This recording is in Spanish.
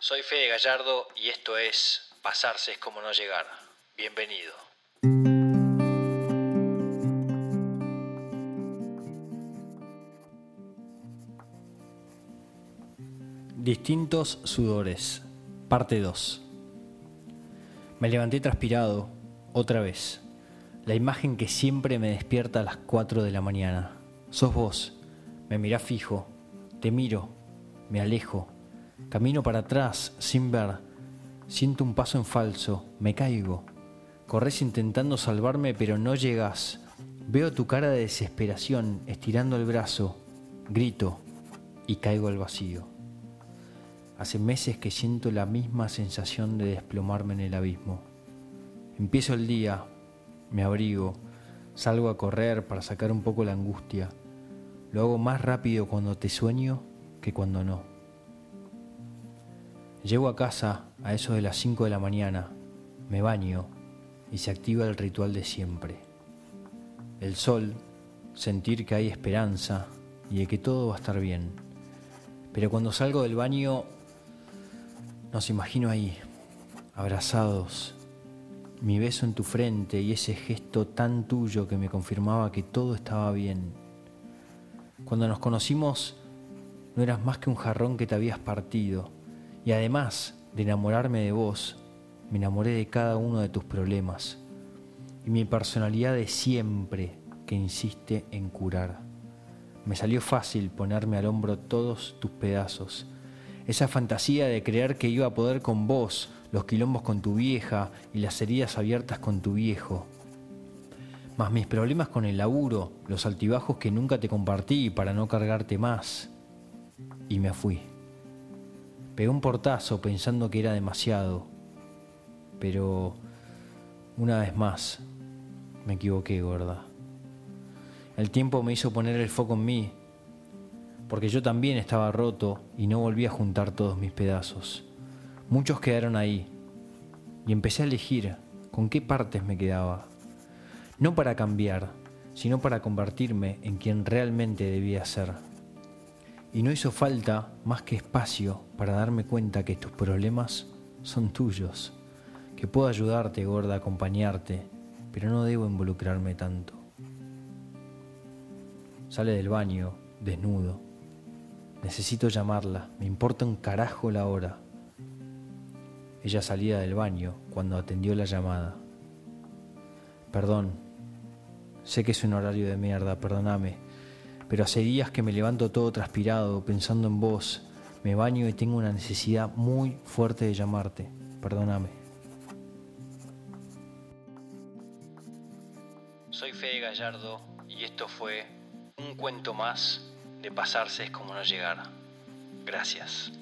Soy Fede Gallardo y esto es Pasarse es como no llegar. Bienvenido. Distintos sudores. Parte 2. Me levanté transpirado, otra vez. La imagen que siempre me despierta a las 4 de la mañana. Sos vos. Me mirás fijo. Te miro. Me alejo. Camino para atrás, sin ver. Siento un paso en falso. Me caigo. Corres intentando salvarme, pero no llegas. Veo tu cara de desesperación, estirando el brazo. Grito y caigo al vacío. Hace meses que siento la misma sensación de desplomarme en el abismo. Empiezo el día, me abrigo, salgo a correr para sacar un poco la angustia. Lo hago más rápido cuando te sueño que cuando no. Llego a casa a eso de las 5 de la mañana, me baño y se activa el ritual de siempre. El sol, sentir que hay esperanza y de que todo va a estar bien. Pero cuando salgo del baño, nos imagino ahí, abrazados, mi beso en tu frente y ese gesto tan tuyo que me confirmaba que todo estaba bien. Cuando nos conocimos, no eras más que un jarrón que te habías partido, y además de enamorarme de vos, me enamoré de cada uno de tus problemas, y mi personalidad de siempre que insiste en curar. Me salió fácil ponerme al hombro todos tus pedazos, esa fantasía de creer que iba a poder con vos, los quilombos con tu vieja y las heridas abiertas con tu viejo. Más mis problemas con el laburo, los altibajos que nunca te compartí para no cargarte más. Y me fui. Pegué un portazo pensando que era demasiado. Pero una vez más, me equivoqué, gorda. El tiempo me hizo poner el foco en mí, porque yo también estaba roto y no volví a juntar todos mis pedazos. Muchos quedaron ahí y empecé a elegir con qué partes me quedaba. No para cambiar, sino para convertirme en quien realmente debía ser. Y no hizo falta más que espacio para darme cuenta que tus problemas son tuyos, que puedo ayudarte, gorda, acompañarte, pero no debo involucrarme tanto. Sale del baño, desnudo. Necesito llamarla, me importa un carajo la hora. Ella salía del baño cuando atendió la llamada. Perdón, sé que es un horario de mierda, perdóname, pero hace días que me levanto todo transpirado pensando en vos, me baño y tengo una necesidad muy fuerte de llamarte, perdóname. Soy Fede Gallardo y esto fue un cuento más de pasarse es como no llegar. Gracias.